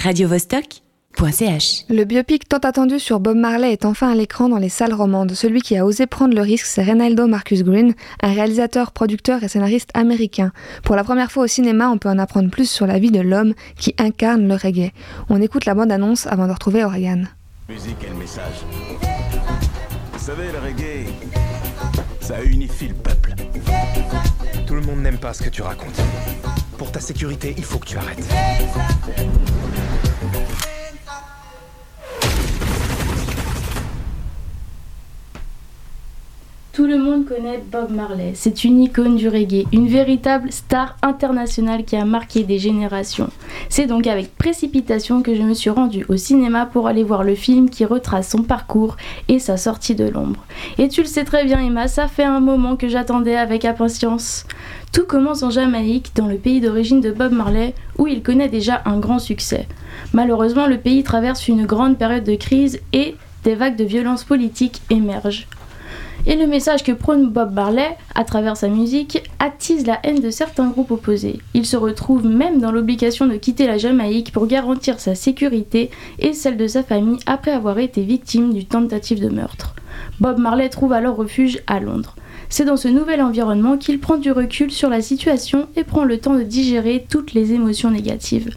radiovostok.ch. Le biopic tant attendu sur Bob Marley est enfin à l'écran dans les salles romandes. Celui qui a osé prendre le risque, c'est Reynaldo Marcus Green, un réalisateur, producteur et scénariste américain. Pour la première fois au cinéma, on peut en apprendre plus sur la vie de l'homme qui incarne le reggae. On écoute la bande-annonce avant de retrouver Oriane. Musique et le message. Vous savez, le reggae, ça unifie le peuple. Tout le monde n'aime pas ce que tu racontes. Pour ta sécurité, il faut que tu arrêtes. Le monde connaît Bob Marley. C'est une icône du reggae, une véritable star internationale qui a marqué des générations. C'est donc avec précipitation que je me suis rendue au cinéma pour aller voir le film qui retrace son parcours et sa sortie de l'ombre. Et tu le sais très bien Emma, ça fait un moment que j'attendais avec impatience. Tout commence en Jamaïque, dans le pays d'origine de Bob Marley, où il connaît déjà un grand succès. Malheureusement, le pays traverse une grande période de crise et des vagues de violence politique émergent. Et le message que prône Bob Marley, à travers sa musique, attise la haine de certains groupes opposés. Il se retrouve même dans l'obligation de quitter la Jamaïque pour garantir sa sécurité et celle de sa famille après avoir été victime d'une tentative de meurtre. Bob Marley trouve alors refuge à Londres. C'est dans ce nouvel environnement qu'il prend du recul sur la situation et prend le temps de digérer toutes les émotions négatives.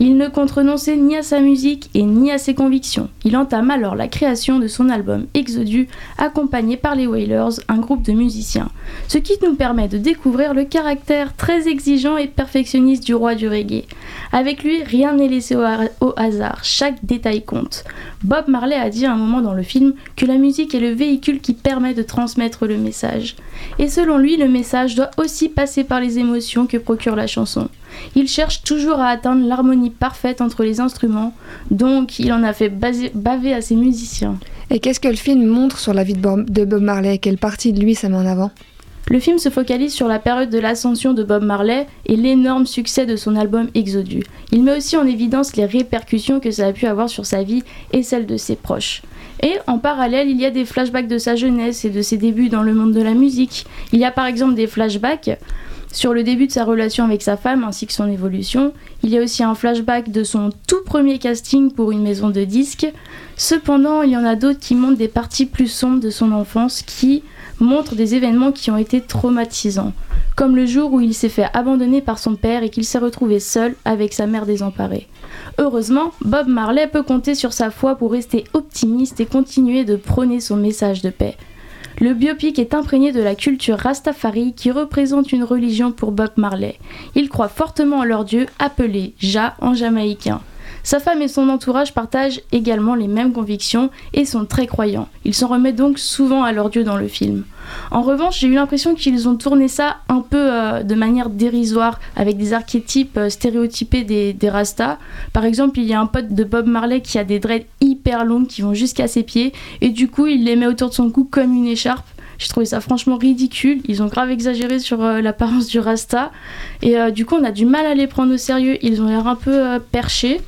Il ne compte renoncer ni à sa musique et ni à ses convictions. Il entame alors la création de son album Exodus, accompagné par les Wailers, un groupe de musiciens. Ce qui nous permet de découvrir le caractère très exigeant et perfectionniste du roi du reggae. Avec lui, rien n'est laissé au, ha- au hasard, chaque détail compte. Bob Marley a dit à un moment dans le film que la musique est le véhicule qui permet de transmettre le message. Et selon lui, le message doit aussi passer par les émotions que procure la chanson. Il cherche toujours à atteindre l'harmonie parfaite entre les instruments, donc il en a fait baver à ses musiciens. Et qu'est-ce que le film montre sur la vie de Bob, de Bob Marley? Quelle partie de lui ça met en avant? Le film se focalise sur la période de l'ascension de Bob Marley et l'énorme succès de son album Exodus. Il met aussi en évidence les répercussions que ça a pu avoir sur sa vie et celle de ses proches. Et en parallèle, il y a des flashbacks de sa jeunesse et de ses débuts dans le monde de la musique. Il y a par exemple des flashbacks sur le début de sa relation avec sa femme ainsi que son évolution. Il y a aussi un flashback de son tout premier casting pour une maison de disques. Cependant, il y en a d'autres qui montrent des parties plus sombres de son enfance qui montrent des événements qui ont été traumatisants, comme le jour où il s'est fait abandonner par son père et qu'il s'est retrouvé seul avec sa mère désemparée. Heureusement, Bob Marley peut compter sur sa foi pour rester optimiste et continuer de prôner son message de paix. Le biopic est imprégné de la culture Rastafari qui représente une religion pour Bob Marley. Il croit fortement en leur dieu appelé Jah en jamaïcain. Sa femme et son entourage partagent également les mêmes convictions et sont très croyants. Ils s'en remettent donc souvent à leur dieu dans le film. En revanche, j'ai eu l'impression qu'ils ont tourné ça un peu euh, de manière dérisoire, avec des archétypes euh, stéréotypés des, des Rastas. Par exemple, il y a un pote de Bob Marley qui a des dreads hyper longues qui vont jusqu'à ses pieds, et du coup, il les met autour de son cou comme une écharpe. J'ai trouvé ça franchement ridicule. Ils ont grave exagéré sur euh, l'apparence du Rasta. Et du coup, on a du mal à les prendre au sérieux. Ils ont l'air un peu perchés.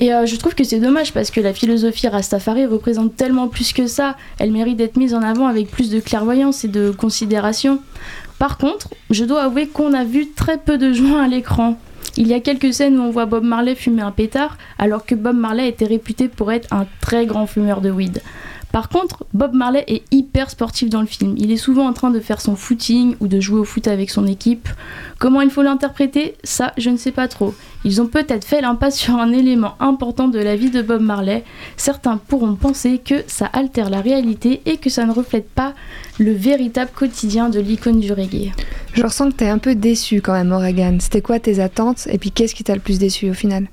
Et euh, je trouve que c'est dommage parce que la philosophie Rastafari représente tellement plus que ça. Elle mérite d'être mise en avant avec plus de clairvoyance et de considération. Par contre, je dois avouer qu'on a vu très peu de joints à l'écran. Il y a quelques scènes où on voit Bob Marley fumer un pétard, alors que Bob Marley était réputé pour être un très grand fumeur de weed. Par contre, Bob Marley est hyper sportif dans le film. Il est souvent en train de faire son footing ou de jouer au foot avec son équipe. Comment il faut l'interpréter? Ça, je ne sais pas trop. Ils ont peut-être fait l'impasse sur un élément important de la vie de Bob Marley. Certains pourront penser que ça altère la réalité et que ça ne reflète pas le véritable quotidien de l'icône du reggae. Je ressens que t'es un peu déçu quand même, Oregon. C'était quoi tes attentes? Et puis qu'est-ce qui t'a le plus déçu au final?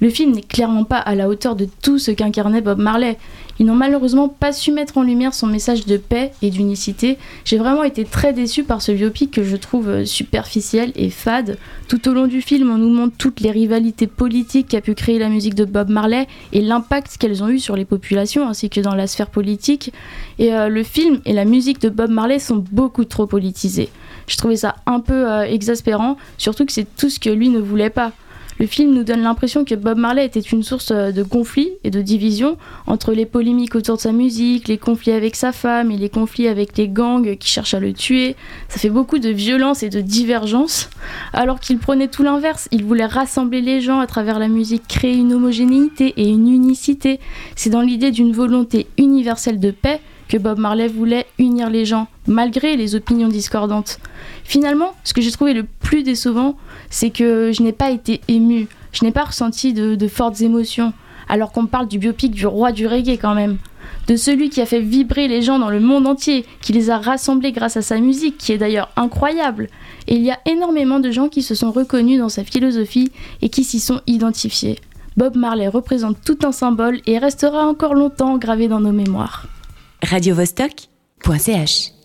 Le film n'est clairement pas à la hauteur de tout ce qu'incarnait Bob Marley. Ils n'ont malheureusement pas su mettre en lumière son message de paix et d'unicité. J'ai vraiment été très déçue par ce biopic que je trouve euh, superficiel et fade. Tout au long du film, on nous montre toutes les rivalités politiques qu'a pu créer la musique de Bob Marley et l'impact qu'elles ont eu sur les populations ainsi que dans la sphère politique. Et euh, le film et la musique de Bob Marley sont beaucoup trop politisés. Je trouvais ça un peu euh, exaspérant, surtout que c'est tout ce que lui ne voulait pas. Le film nous donne l'impression que Bob Marley était une source euh, de conflits et de divisions entre les polémiques autour de sa musique, les conflits avec sa femme et les conflits avec les gangs qui cherchent à le tuer. Ça fait beaucoup de violence et de divergence, alors qu'il prenait tout l'inverse. Il voulait rassembler les gens à travers la musique, créer une homogénéité et une unicité. C'est dans l'idée d'une volonté universelle de paix que Bob Marley voulait unir les gens, malgré les opinions discordantes. Finalement, ce que j'ai trouvé le plus décevant, c'est que je n'ai pas été ému, je n'ai pas ressenti de, fortes émotions, alors qu'on parle du biopic du roi du reggae quand même. De celui qui a fait vibrer les gens dans le monde entier, qui les a rassemblés grâce à sa musique, qui est d'ailleurs incroyable. Et il y a énormément de gens qui se sont reconnus dans sa philosophie et qui s'y sont identifiés. Bob Marley représente tout un symbole et restera encore longtemps gravé dans nos mémoires. radiovostok.ch